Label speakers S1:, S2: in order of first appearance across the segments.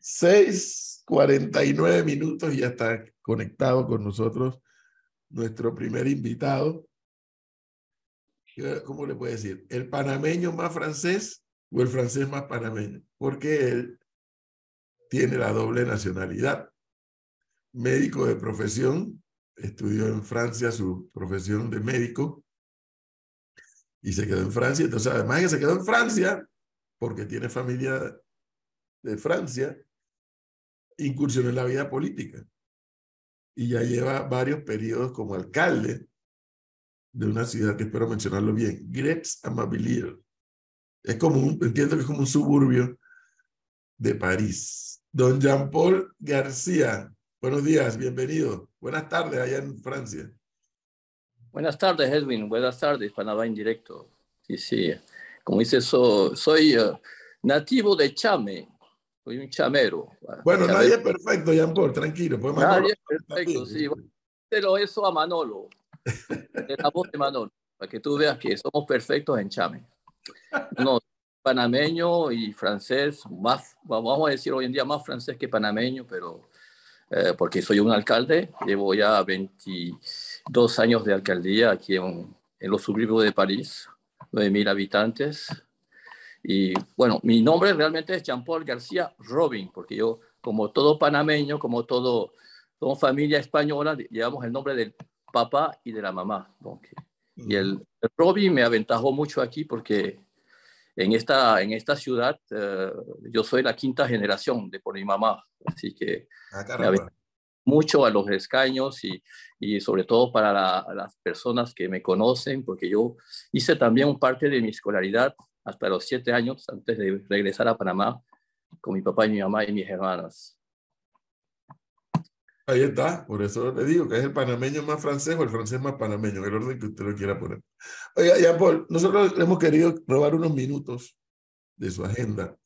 S1: 6:49 minutos y ya está conectado con nosotros nuestro primer invitado. ¿Cómo le puede decir? ¿El panameño más francés o el francés más panameño? Porque él tiene la doble nacionalidad. Médico de profesión, estudió en Francia su profesión de médico y se quedó en Francia. Entonces, además que se quedó en Francia, porque tiene familia de Francia, incursionó en la vida política. Y ya lleva varios periodos como alcalde de una ciudad que espero mencionarlo bien, Gretz Amabilier. Es como un, entiendo que es como un suburbio de París. Don Jean-Paul García, buenos días, bienvenido. Buenas tardes allá en Francia.
S2: Buenas tardes, Edwin. Buenas tardes, Panamá en directo. Sí, sí. Como dice, soy uh, nativo de Chame. Soy un chamero.
S1: Bueno, nadie es perfecto, Jean Paul, tranquilo.
S2: Nadie es perfecto, sí. Pero eso a Manolo. De la voz de Manolo. Para que tú veas que somos perfectos en Chame. No, panameño y francés, más, vamos a decir hoy en día más francés que panameño, pero eh, porque soy un alcalde, llevo ya 22 años de alcaldía aquí en, en los suburbios de París, 9.000 habitantes. Y bueno, mi nombre realmente es Jean-Paul García Robin, porque yo, como todo panameño, como todo, toda familia española, llevamos el nombre del papá y de la mamá. y el, Robin me aventajó mucho aquí porque en esta, en esta ciudad eh, yo soy la quinta generación de por mi mamá, así que ah, mucho a los escaños y, y sobre todo para las personas que me conocen, porque yo hice también parte de mi escolaridad hasta los siete años antes de regresar a Panamá con mi papá y mi mamá y mis hermanas.
S1: Ahí está, por eso le digo que es el panameño más francés o el francés más panameño, el orden que usted lo quiera poner. Oiga, ya Paul, nosotros hemos querido robar unos minutos de su agenda,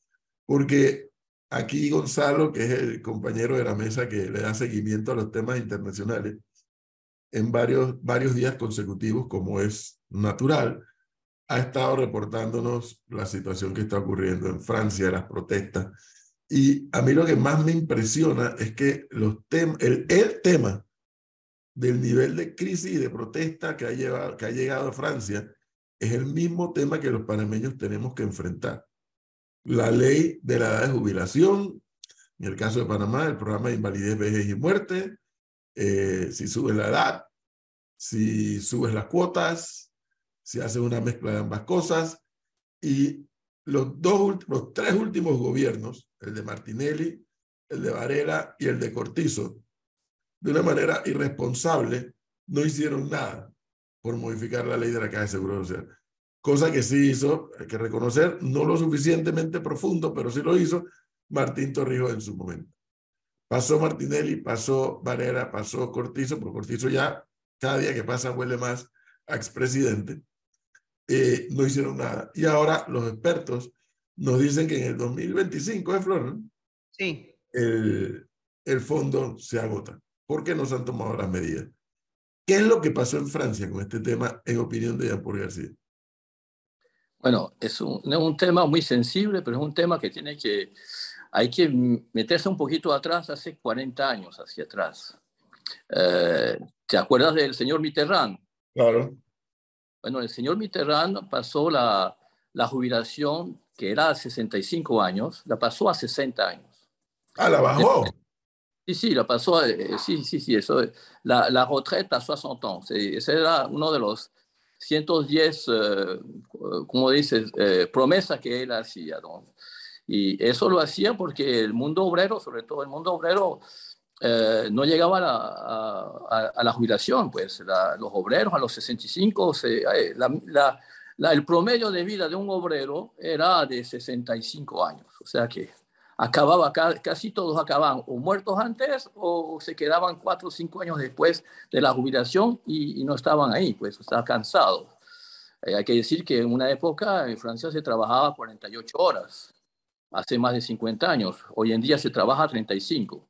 S1: porque aquí Gonzalo, que es el compañero de la mesa que le da seguimiento a los temas internacionales, en varios, varios días consecutivos, como es natural, ha estado reportándonos la situación que está ocurriendo en Francia, las protestas, y a mí lo que más me impresiona es que el tema del nivel de crisis y de protesta que ha, llevado, que ha llegado a Francia es el mismo tema que los panameños tenemos que enfrentar. La ley de la edad de jubilación, en el caso de Panamá, el programa de invalidez, vejez y muerte, eh, si subes la edad, si subes las cuotas, si haces una mezcla de ambas cosas. Y los, dos, los tres últimos gobiernos el de Martinelli, el de Varela y el de Cortizo, de una manera irresponsable, no hicieron nada por modificar la ley de la Caja de Seguro Social. Cosa que sí hizo, hay que reconocer, no lo suficientemente profundo, pero sí lo hizo Martín Torrijos en su momento. Pasó Martinelli, pasó Varela, pasó Cortizo, pero Cortizo ya cada día que pasa huele más a expresidente. Eh, no hicieron nada. Y ahora los expertos nos dicen que en el 2025, ¿eh, Flor?
S3: Sí.
S1: El, el fondo se agota. ¿Por qué no se han tomado las medidas? ¿Qué es lo que pasó en Francia con este tema, en opinión de Jean-Paul García?
S2: Bueno, es un, es un tema muy sensible, pero es un tema que tiene que, hay que meterse un poquito atrás, hace 40 años hacia atrás. Eh, ¿Te acuerdas del señor Mitterrand?
S1: Claro.
S2: Bueno, el señor Mitterrand pasó la, la jubilación que era a 65 años, la pasó a 60 años.
S1: Ah, la bajó.
S2: Sí, sí, la pasó, eh, sí, sí, sí, eso, la, la retraite a 60 años. Ese era uno de los 110, eh, como dices, eh, promesas que él hacía. Y eso lo hacía porque el mundo obrero, sobre todo el mundo obrero, no llegaba a la, jubilación. Pues los obreros a los 65, se, la el promedio de vida de un obrero era de 65 años, o sea que acababa, casi todos acababan o muertos antes o se quedaban cuatro o cinco años después de la jubilación y, no estaban ahí, pues estaban cansados. Eh, hay que decir que en una época en Francia se trabajaba 48 horas, hace más de 50 años. Hoy en día se trabaja 35,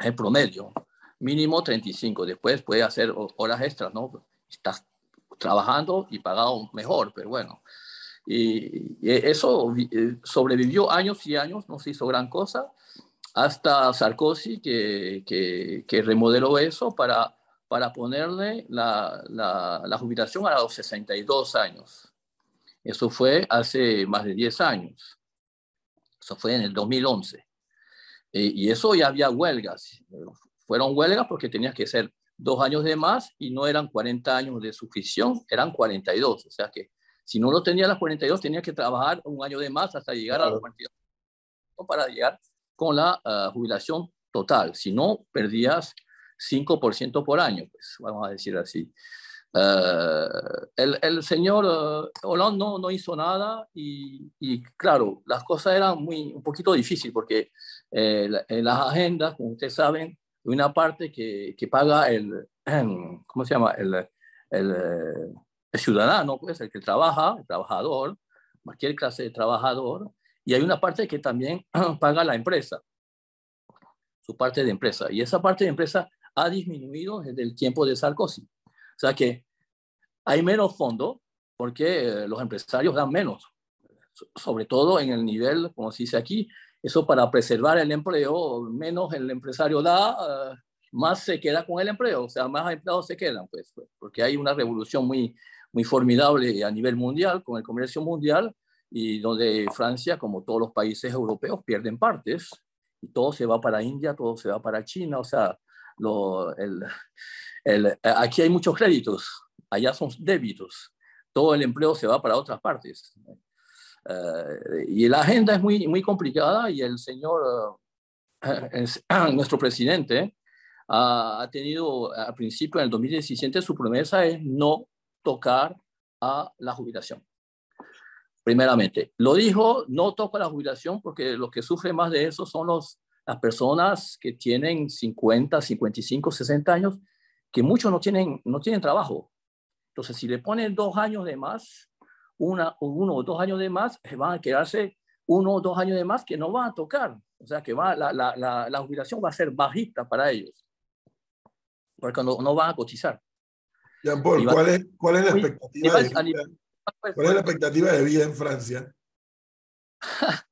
S2: el promedio, mínimo 35. Después puede hacer horas extras, ¿no? Estás trabajando y pagado mejor, pero bueno. y, eso eh, sobrevivió años y años, no se hizo gran cosa, hasta Sarkozy que, que, que remodeló eso para, para ponerle la, la, la, jubilación a los 62 años. Eso fue hace más de 10 años. Eso fue en el 2011. Eh, y eso ya había huelgas. Fueron huelgas porque tenías que ser dos años de más y no eran 40 años de suscripción, eran 42. O sea que si no lo tenía a las 42, tenía que trabajar un año de más hasta llegar a los 42 para llegar con la uh, jubilación total. Si no, perdías 5% por año, pues vamos a decir así. Uh, el, el, señor uh, Hollande no, no hizo nada y, y, claro, las cosas eran muy, un poquito difíciles porque eh, en las agendas, como ustedes saben, hay una parte que, que paga el, ¿cómo se llama? El, el, el, ciudadano, pues el que trabaja, el trabajador, cualquier clase de trabajador, y hay una parte que también paga la empresa, su parte de empresa, y esa parte de empresa ha disminuido desde el tiempo de Sarkozy. O sea que hay menos fondo porque eh, los empresarios dan menos, sobre todo en el nivel, como se dice aquí, eso para preservar el empleo, menos el empresario da, uh, más se queda con el empleo, o sea, más empleados se quedan, pues, pues, porque hay una revolución muy, muy formidable a nivel mundial, con el comercio mundial, y donde Francia, como todos los países europeos, pierden partes, y todo se va para India, todo se va para China, o sea, lo, el, el, aquí hay muchos créditos, allá son débitos, todo el empleo se va para otras partes. Uh, y la agenda es muy, muy complicada y el señor, uh, nuestro presidente, uh, ha tenido al principio, en el 2017, su promesa es no tocar a la jubilación. Primeramente, lo dijo, no toca la jubilación porque los que sufren más de eso son los las personas que tienen 50, 55, 60 años, que muchos no tienen, no tienen trabajo. Entonces, si le ponen dos años de más, una, uno o dos años de más, eh, van a quedarse uno o dos años de más que no van a tocar. O sea, que va, la, la, la, la jubilación va a ser bajita para ellos, porque no, no van a cotizar.
S1: Jean Paul, ¿cuál es, ¿cuál es la expectativa de vida? ¿Cuál es la expectativa de vida en Francia?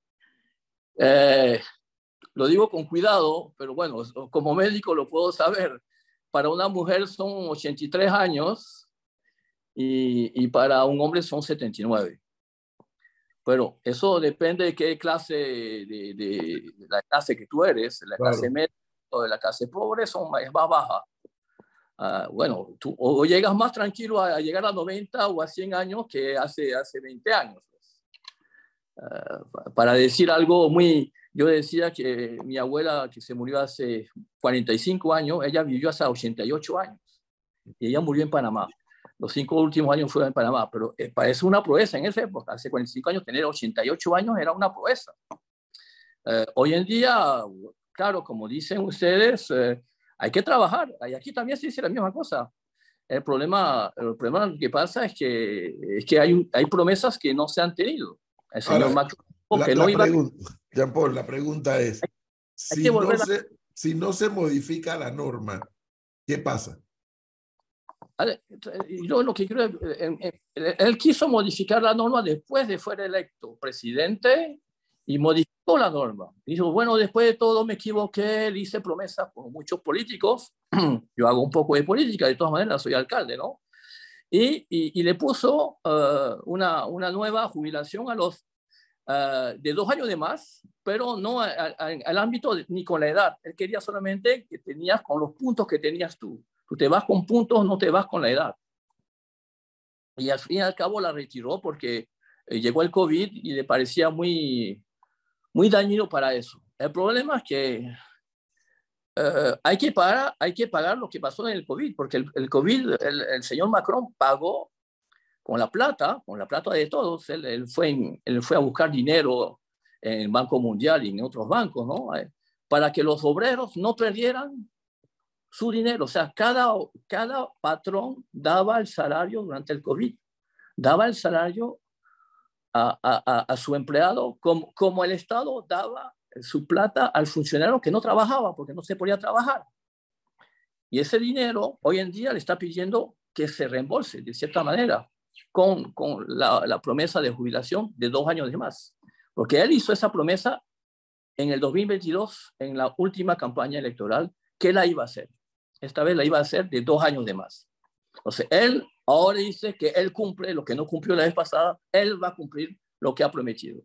S2: eh, lo digo con cuidado, pero bueno, como médico lo puedo saber. Para una mujer son 83 años y, y para un hombre son 79. Pero eso depende de qué clase, de, de, de la clase que tú eres, la clase claro. media o de la clase pobre, son, es más baja. Uh, bueno, tú o llegas más tranquilo a, a, llegar a 90 o a 100 años que hace, hace 20 años. Uh, para decir algo muy, yo decía que mi abuela, que se murió hace 45 años, ella vivió hasta 88 años y ella murió en Panamá. Los cinco últimos años fueron en Panamá, pero eh, parece una proeza en esa época. Hace 45 años tener 88 años era una proeza. Eh, hoy en día, claro, como dicen ustedes, eh, hay que trabajar. Y aquí también se dice la misma cosa. El problema, el problema que pasa es que, hay promesas que no se han tenido. El señor
S1: Ahora,
S2: Macron,
S1: la,
S2: que
S1: la
S2: no iba
S1: pregunta, Jean Paul, la pregunta es,
S2: hay
S1: si,
S2: que
S1: no
S2: a-
S1: se, si no se modifica la norma, ¿qué pasa?
S2: Yo lo que eh, él quiso modificar la norma después de fuera electo presidente y modificó la norma. Dijo, bueno, después de todo me equivoqué, le hice promesas con muchos políticos. Yo hago un poco de política, de todas maneras, soy alcalde, ¿no? Y, y, y le puso uh, una, una nueva jubilación a los uh, de dos años de más, pero no al ámbito de, ni con la edad. Él quería solamente que tenías con los puntos que tenías tú. Tú te vas con puntos, no te vas con la edad. Y al fin y al cabo la retiró porque eh, llegó el COVID y le parecía muy, muy dañino para eso. El problema es que uh, hay, que pagar, hay que pagar lo que pasó en el COVID, porque el, COVID, el, señor Macron pagó con la plata, con la plata de todos. Él, fue, en, él fue a buscar dinero en el Banco Mundial y en otros bancos, ¿no? Eh, para que los obreros no perdieran su dinero. O sea, cada, cada patrón daba el salario durante el COVID, daba el salario a, a, a su empleado como, como, el Estado daba su plata al funcionario que no trabajaba porque no se podía trabajar. Y ese dinero hoy en día le está pidiendo que se reembolse de cierta manera. con, con la, promesa de jubilación de dos años de más, porque él hizo esa promesa en el 2022, en la última campaña electoral, que la iba a hacer. Esta vez la iba a hacer de dos años de más. O sea, él ahora dice que él cumple lo que no cumplió la vez pasada, él va a cumplir lo que ha prometido.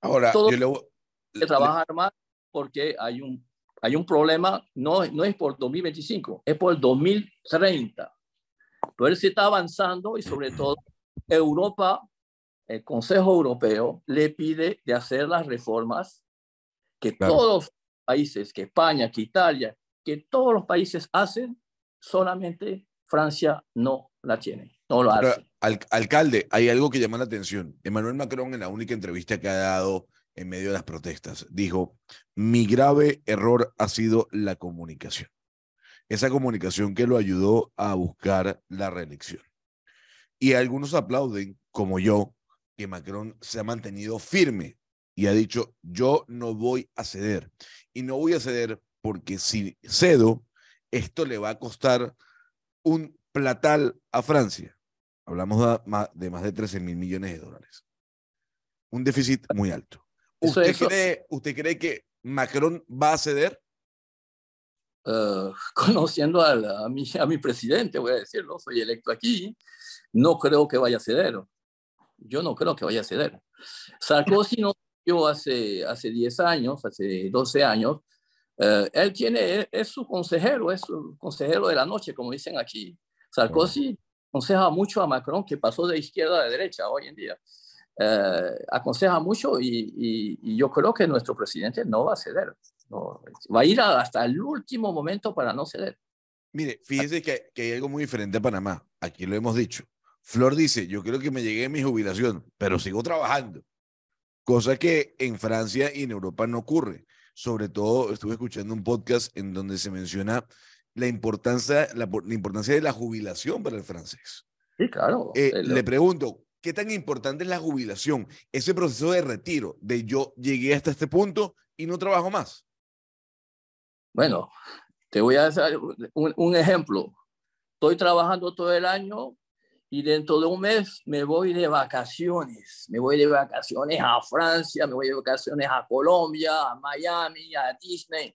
S3: Ahora,
S2: Todo yo le... que trabajar más porque hay un, hay un problema, no, no es por 2025, es por el 2030. Pero él se está avanzando y sobre todo Europa, el Consejo Europeo, le pide de hacer las reformas que claro. todos los países, que España, que Italia, que todos los países hacen, solamente Francia no la tiene, no lo hace.
S3: Pero, al, alcalde, hay algo que llama la atención. Emmanuel Macron en la única entrevista que ha dado en medio de las protestas dijo, mi grave error ha sido la comunicación. Esa comunicación que lo ayudó a buscar la reelección. Y algunos aplauden, como yo, que Macron se ha mantenido firme y ha dicho, yo no voy a ceder. Y no voy a ceder porque si cedo, esto le va a costar un platal a Francia. Hablamos de más de 13 mil millones de dólares. Un déficit muy alto. ¿Usted, eso, cree, ¿Usted cree que Macron va a ceder?
S2: Uh, conociendo a, la, a, mi, a mi presidente, voy a decirlo, soy electo aquí, no creo que vaya a ceder. Yo no creo que vaya a ceder. Sarkozy no yo hace, hace 10 años, hace 12 años, uh, él tiene, es su consejero, es su consejero de la noche, como dicen aquí. Sarkozy aconseja mucho a Macron, que pasó de izquierda a derecha hoy en día. Uh, aconseja mucho y, y, y, yo creo que nuestro presidente no va a ceder. No, va a ir hasta el último momento para no ceder.
S3: Mire, fíjese que, que, hay algo muy diferente a Panamá. Aquí lo hemos dicho. Flor dice, yo creo que me llegué a mi jubilación, pero sigo trabajando. Cosa que en Francia y en Europa no ocurre. Sobre todo, estuve escuchando un podcast en donde se menciona la importancia, la, la importancia de la jubilación para el francés.
S2: Sí, claro.
S3: Eh, le pregunto, ¿qué tan importante es la jubilación? Ese proceso de retiro, de yo llegué hasta este punto y no trabajo más.
S2: Bueno, te voy a hacer un, un, ejemplo. Estoy trabajando todo el año y dentro de un mes me voy de vacaciones. Me voy de vacaciones a Francia, me voy de vacaciones a Colombia, a Miami, a Disney.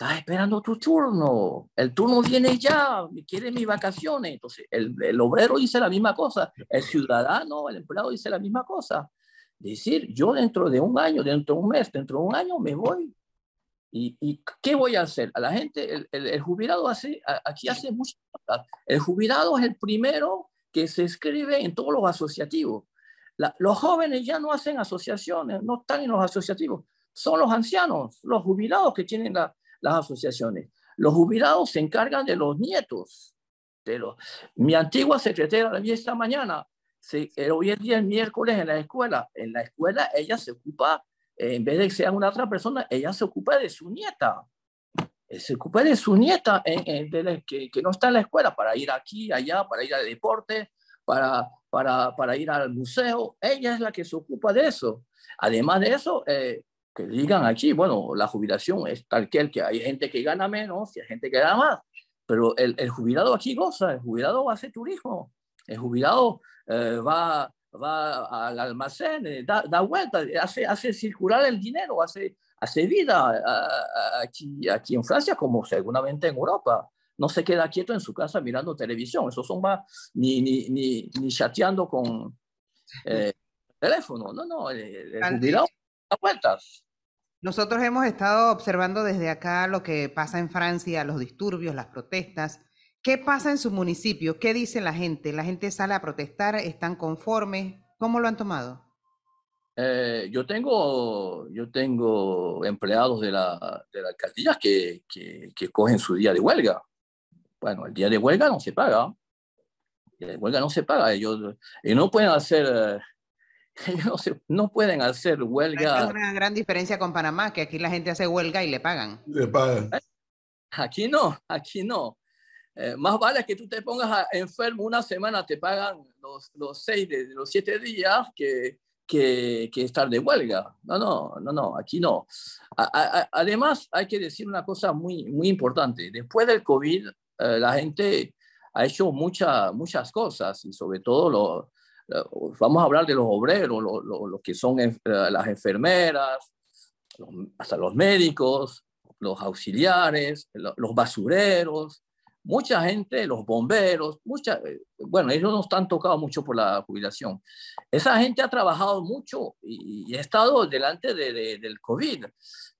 S2: Estás esperando tu turno. El turno viene ya, quiere mis vacaciones. Entonces, el, el obrero dice la misma cosa, el ciudadano, el empleado dice la misma cosa. Decir, yo dentro de un año, dentro de un mes, dentro de un año me voy ¿Y, ¿Y, qué voy a hacer? A la gente, el, el, el jubilado hace, aquí hace muchas cosas. El jubilado es el primero que se escribe en todos los asociativos. La, los jóvenes ya no hacen asociaciones, no están en los asociativos. Son los ancianos, los jubilados que tienen la, las asociaciones. Los jubilados se encargan de los nietos. De los... Mi antigua secretaria la vi esta mañana. Se, hoy en día, el miércoles en la escuela. En la escuela ella se ocupa en vez de que sea una otra persona, ella se ocupa de su nieta. Se ocupa de su nieta en, en, de que, no está en la escuela para ir aquí, allá, para ir al deporte, para, para, para ir al museo. Ella es la que se ocupa de eso. Además de eso, eh, que digan aquí, bueno, la jubilación es tal que que hay gente que gana menos y hay gente que gana más. Pero el, el jubilado aquí goza, el jubilado hacer turismo, el jubilado eh, va, va al almacén, eh, da, da vuelta, hace, hace circular el dinero, hace, hace vida aquí, aquí en Francia como seguramente en Europa. No se queda quieto en su casa mirando televisión, esos son más ni, ni, ni, ni chateando con eh, teléfono, no, no, el, el jubilado vueltas.
S4: Nosotros hemos estado observando desde acá lo que pasa en Francia, los disturbios, las protestas. ¿Qué pasa en su municipio? ¿Qué dice la gente? ¿La gente sale a protestar? ¿Están conformes? ¿Cómo lo han tomado?
S2: Eh, yo, tengo, yo tengo empleados de la, de la alcaldía que, que, que, cogen su día de huelga. Bueno, el día de huelga no se paga. El día de huelga no se paga. Ellos, ellos no pueden hacer... Ellos no, se, no pueden hacer huelga.
S4: Es una gran diferencia con Panamá, que aquí la gente hace huelga y le pagan.
S1: Le pagan.
S2: Aquí no, aquí no. Eh, más vale que tú te pongas a, enfermo una semana, te pagan los, los seis de los siete días que, que, que, estar de huelga. No, no, no, no, aquí no. A, a, además, hay que decir una cosa muy, muy importante. Después del COVID, eh, la gente ha hecho mucha, muchas cosas y sobre todo lo, vamos a hablar de los obreros, los que son las enfermeras, hasta los médicos, los auxiliares, los basureros, mucha gente, los bomberos, mucha, eh, bueno, ellos no están tocados mucho por la jubilación. Esa gente ha trabajado mucho y, ha estado delante de, del COVID.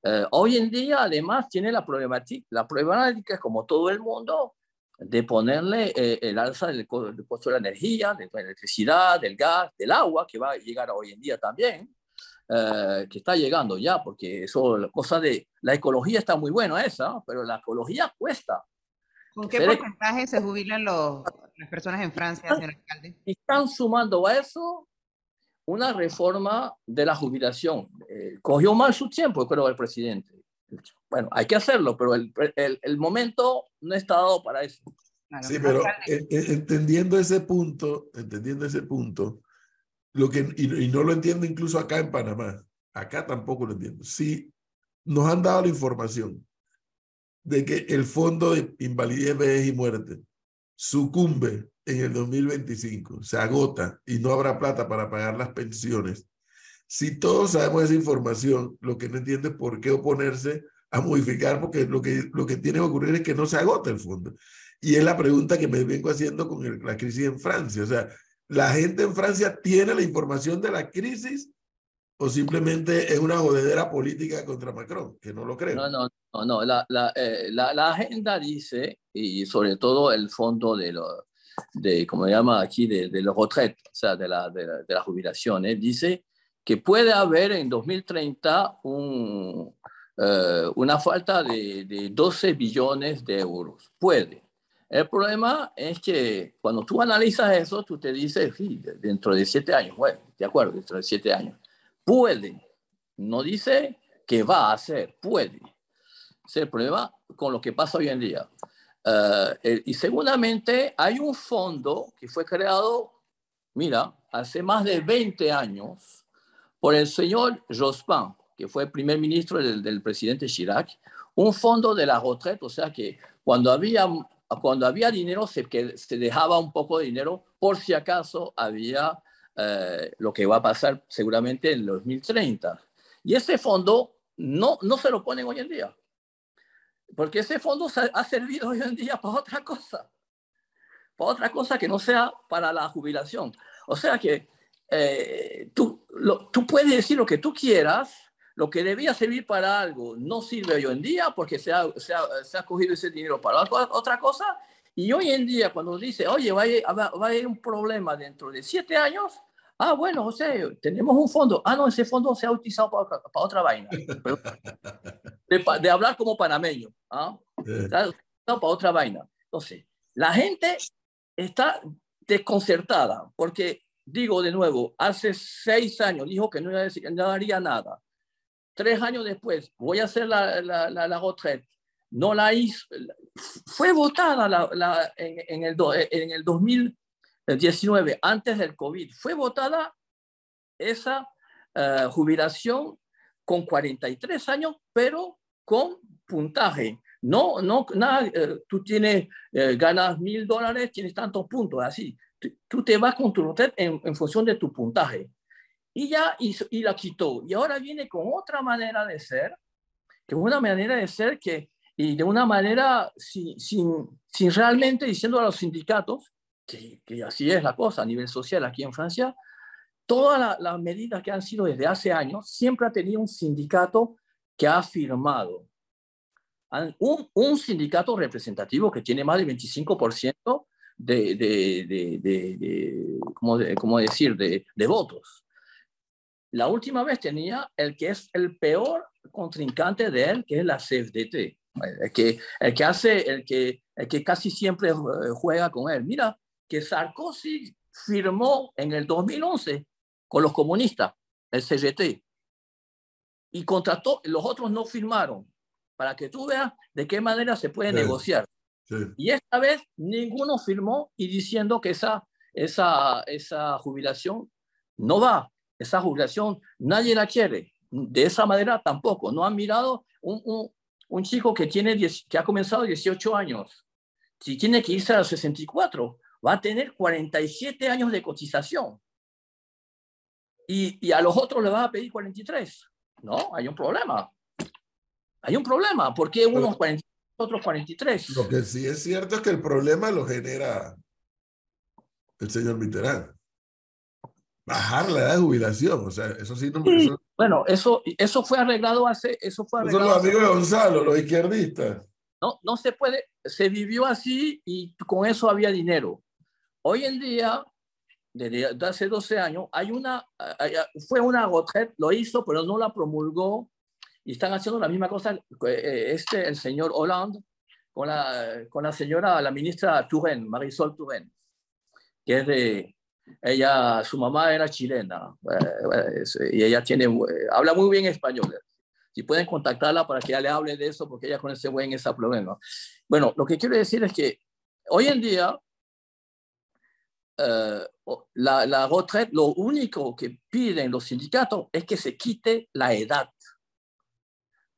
S2: Eh, hoy en día, además, tiene la problemática, la problemática, como todo el mundo, de ponerle eh, el alza del, costo de la energía, de la electricidad, del gas, del agua, que va a llegar hoy en día también. que está llegando ya, porque eso, la cosa de la ecología está muy buena esa, pero la ecología cuesta.
S4: ¿Con qué porcentaje se jubilan los, las personas en Francia, señor alcalde?
S2: Están sumando a eso una reforma de la jubilación. Eh, cogió mal su tiempo, creo, el presidente. Bueno, hay que hacerlo, pero el, el, el momento no está dado para eso.
S1: sí, pero entendiendo ese punto, entendiendo ese punto, lo que, y, y, no lo entiendo incluso acá en Panamá, acá tampoco lo entiendo. Si nos han dado la información de que el fondo de invalidez, vejez y muerte sucumbe en el 2025, se agota y no habrá plata para pagar las pensiones. Si todos sabemos esa información, lo que no entiende es por qué oponerse a modificar, porque lo que, lo que tiene que ocurrir es que no se agota el fondo. Y es la pregunta que me vengo haciendo con la crisis en Francia. O sea, la gente en Francia tiene la información de la crisis o simplemente es una jodedera política contra Macron, que no lo creo.
S2: No, no, no, no. La, la, eh, la, la agenda dice, y sobre todo el fondo de, lo, de como se llama aquí, de, de los retraites, o sea, de la, de, de la jubilación, ¿eh? dice que puede haber en 2030 un, eh, una falta de, de 12 billones de euros. Puede. El problema es que cuando tú analizas eso, tú te dices, sí, dentro de siete años, bueno, de acuerdo, dentro de siete años puede, no dice que va a hacer, puede. Es el problema con lo que pasa hoy en día. Uh, y seguramente hay un fondo que fue creado, mira, hace más de 20 años por el señor Jospin, que fue primer ministro del, del presidente Chirac, un fondo de la retraite, o sea que cuando había, cuando había dinero se, que se dejaba un poco de dinero por si acaso había eh, lo que va a pasar seguramente en 2030. Y ese fondo no, no se lo ponen hoy en día, porque ese fondo ha servido hoy en día para otra cosa, para otra cosa que no sea para la jubilación. O sea que eh, tú, tú puedes decir lo que tú quieras, lo que debía servir para algo no sirve hoy en día porque se ha, se ha, se ha cogido ese dinero para otra cosa. Y hoy en día, cuando dice, oye, va a, va a haber un problema dentro de siete años, Ah, bueno, José, tenemos un fondo. Ah, no, ese fondo se ha utilizado para, para otra vaina. De, de, hablar como panameño. ¿ah? para otra vaina. Entonces, la gente está desconcertada porque, digo de nuevo, hace seis años dijo que no, no haría nada. Tres años después, voy a hacer la, la, la, la. No la hizo. Fue votada la, en, en, el, en el 2000 el 19, antes del COVID, fue votada esa uh, jubilación con 43 años, pero con puntaje. No, no, nada, uh, tú tienes, uh, ganas mil dólares, tienes tantos puntos, así. Tú te vas con tu red en, en, función de tu puntaje. Y ya, y, la quitó. Y ahora viene con otra manera de ser, que una manera de ser que, y de una manera sin, sin, sin realmente diciendo a los sindicatos, que, así es la cosa a nivel social aquí en Francia, todas las medidas que han sido desde hace años, siempre ha tenido un sindicato que ha firmado. Un, un sindicato representativo que tiene más del 25% de, de, de, de ¿cómo, decir?, de, votos. La última vez tenía el que es el peor contrincante de él, que es la CFDT, el que, el que hace, el que, el que casi siempre juega con él. Mira, que Sarkozy firmó en el 2011 con los comunistas, el CGT, y contrató, los otros no firmaron, para que tú veas de qué manera se puede sí. negociar. Sí. Y esta vez ninguno firmó y diciendo que esa, esa, esa jubilación no va, esa jubilación nadie la quiere. De esa manera tampoco. No han mirado un, un, un chico que, tiene, que ha comenzado 18 años si tiene que irse a los 64, va a tener 47 años de cotización. Y, y a los otros le va a pedir 43. No, hay un problema. Hay un problema. ¿Por qué unos 43, otros 43?
S1: Lo que sí es cierto es que el problema lo genera el señor Mitterrand. Bajar la edad de jubilación, o sea, eso sí no
S2: sí, Bueno, eso, eso fue arreglado hace. Eso fue arreglado.
S1: Son los amigos de Gonzalo, los izquierdistas.
S2: No, no se puede, se vivió así y con eso había dinero. Hoy en día, desde hace 12 años, hay una, fue una retraite, lo hizo, pero no la promulgó y están haciendo la misma cosa eh, este, el señor Hollande con la, con la señora, la ministra Touraine, Marisol Touraine, que es de, ella, su mamá era chilena eh, y ella tiene, habla muy bien español. Si pueden contactarla para que ella le hable de eso, porque ella con ese buen ese problema. Bueno, lo que quiero decir es que hoy en día eh, la, la retraite, lo único que piden los sindicatos es que se quite la edad.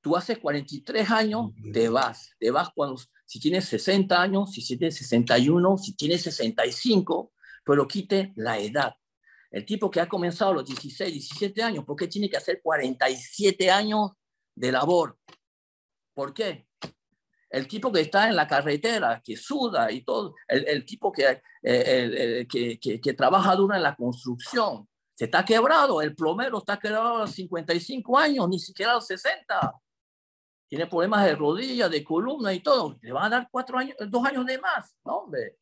S2: Tú haces 43 años, te vas. Te vas cuando, si tienes 60 años, si tienes 61, si tienes 65, pero quite la edad. El tipo que ha comenzado a los 16, 17 años, ¿por qué tiene que hacer 47 años de labor? ¿Por qué? El tipo que está en la carretera, que suda y todo, el, el tipo que, eh, que, que, que, trabaja duro en la construcción, se está quebrado, el plomero está quebrado a los 55 años, ni siquiera a los 60. Tiene problemas de rodilla, de columna y todo. Le van a dar cuatro años, dos años de más. No, hombre.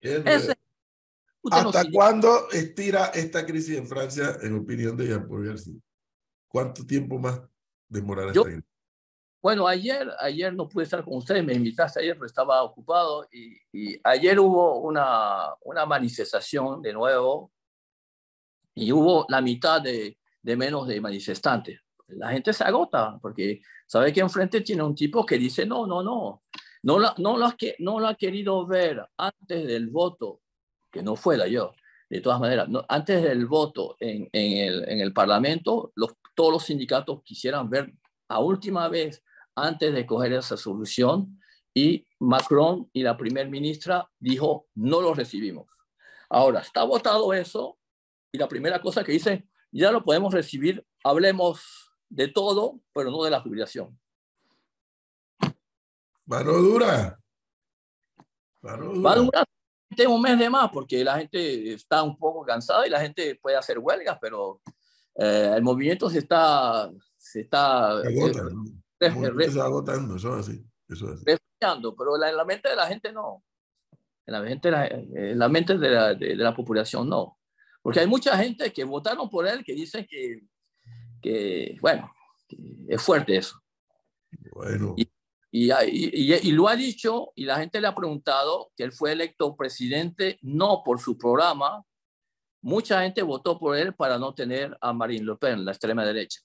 S1: Ese, ¿Hasta cuándo estira esta crisis en Francia, en opinión de Jean-Paul García? ¿Cuánto tiempo más demorará esta crisis?
S2: Bueno, ayer, ayer no pude estar con ustedes, me invitaste ayer, pero estaba ocupado y, y ayer hubo una, una manifestación de nuevo y hubo la mitad de, de menos de manifestantes. La gente se agota porque sabe que enfrente tiene un tipo que dice, no, no, no, no, la, no, la, no lo ha querido ver antes del voto que no fuera yo. De todas maneras, no, antes del voto en, en, el, en el Parlamento, los, todos los sindicatos quisieran ver a última vez antes de coger esa solución y Macron y la primer ministra dijo, no lo recibimos. Ahora, está votado eso y la primera cosa que dice, ya lo podemos recibir, hablemos de todo, pero no de la jubilación.
S1: Mano dura. Mano dura.
S2: Un mes de más porque la gente está un poco cansada y la gente puede hacer huelgas, pero eh, el movimiento se está... Se está
S1: se agota, ¿no? se está agotando, eso es así. Eso es así.
S2: pero en la, la, mente de la gente no. En la mente, la, en la mente de la, de, de la población no. Porque hay mucha gente que votaron por él que dicen que, que bueno, que es fuerte eso.
S1: Bueno.
S2: Y, y, y, y, lo ha dicho y la gente le ha preguntado que él fue electo presidente no por su programa. Mucha gente votó por él para no tener a Marine Le Pen, la extrema derecha.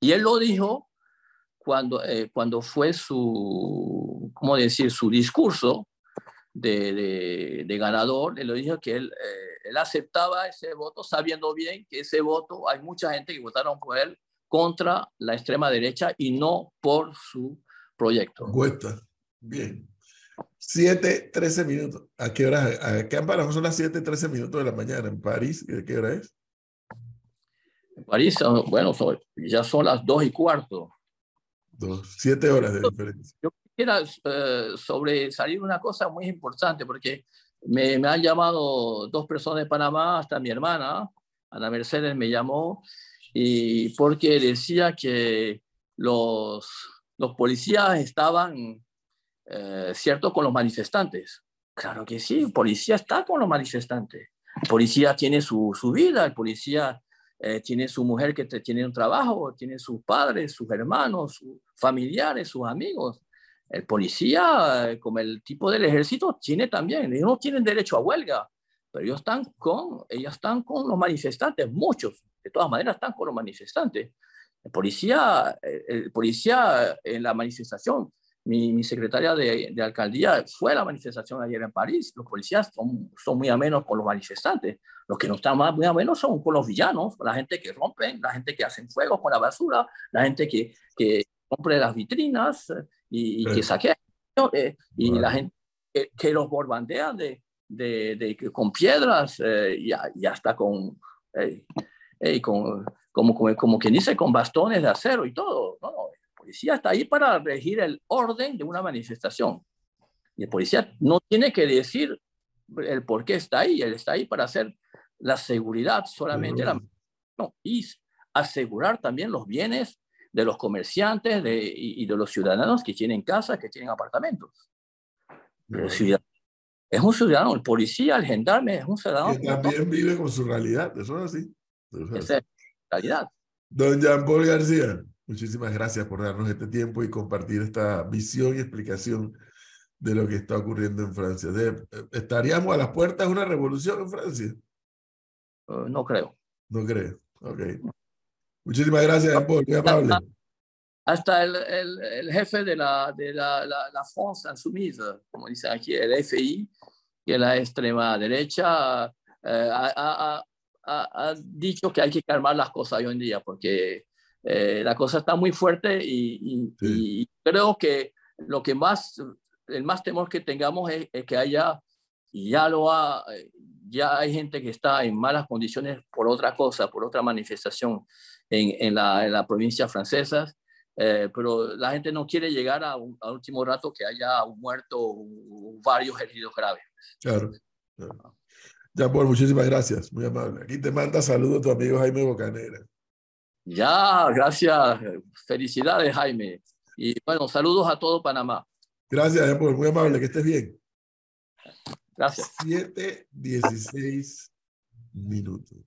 S2: Y él lo dijo cuando, eh, cuando fue su, ¿cómo decir?, su discurso de, de, de ganador. Él lo dijo que él, eh, él aceptaba ese voto sabiendo bien que ese voto, hay mucha gente que votaron por él contra la extrema derecha y no por su proyecto.
S1: Cuesta. Bien. 7, 13 minutos. ¿A qué hora? Acá en Panamá son las 7, 13 minutos de la mañana. ¿En París? ¿De qué hora es?
S2: En París, bueno, son, ya son las 2 y cuarto.
S1: Dos, siete horas de diferencia.
S2: Yo quisiera uh, sobresalir una cosa muy importante, porque me, me, han llamado dos personas de Panamá, hasta mi hermana, Ana Mercedes me llamó, y porque decía que los los policías estaban, eh, ¿cierto?, con los manifestantes. Claro que sí, el policía está con los manifestantes. El policía tiene su, su vida, el policía eh, tiene su mujer que te, tiene un trabajo, tiene sus padres, sus hermanos, sus familiares, sus amigos. El policía, eh, como el tipo del ejército, tiene también, ellos no tienen derecho a huelga, pero ellos están con, ellos están con los manifestantes, muchos, de todas maneras están con los manifestantes. El policía, el policía en la manifestación, mi, mi secretaria de, de, alcaldía fue a la manifestación ayer en París. Los policías son, son muy amenos con los manifestantes. Los que no están más muy amenos son con los villanos, la gente que rompen, la gente que hacen fuego con la basura, la gente que, que rompe las vitrinas y, y que saquea. Eh, y bueno. la gente que, los bombardean de, de, de, con piedras eh, y, hasta con, con como, como, como quien dice, con bastones de acero y todo. No, no, el policía está ahí para regir el orden de una manifestación. Y el policía no tiene que decir el por qué está ahí, él está ahí para hacer la seguridad solamente, la, no, y asegurar también los bienes de los comerciantes de, y, de los ciudadanos que tienen casas, que tienen apartamentos. es un ciudadano, el policía, el gendarme, es un ciudadano.
S1: Que también vive con su realidad, eso es así.
S2: Esa es realidad.
S1: Don Jean Paul García, muchísimas gracias por darnos este tiempo y compartir esta visión y explicación de lo que está ocurriendo en Francia. ¿Estaríamos a las puertas de una revolución en Francia?
S2: Uh, no creo.
S1: No creo. Ok. Muchísimas gracias, Paul. Muy amable.
S2: Hasta el, el, el, jefe de la, de la, la, la France Insoumise, como dice aquí, el FI, que es la extrema derecha, eh, ha, ha, ha, dicho que hay que calmar las cosas hoy en día porque eh, la cosa está muy fuerte y, y, creo que lo que más, el más temor que tengamos es, que haya, y ya lo ha, ya hay gente que está en malas condiciones por otra cosa, por otra manifestación en, en, la, en la, provincia francesa, eh, pero la gente no quiere llegar a, un, último rato que haya un muerto o varios heridos graves.
S1: Claro. claro. Ya, por muchísimas gracias, muy amable. Aquí te manda saludos tu amigo Jaime Bocanera.
S2: Ya, gracias. Felicidades, Jaime. Y bueno, saludos a todo Panamá.
S1: Gracias, Jean muy amable, que estés bien.
S2: Gracias.
S1: 7, 16 minutos.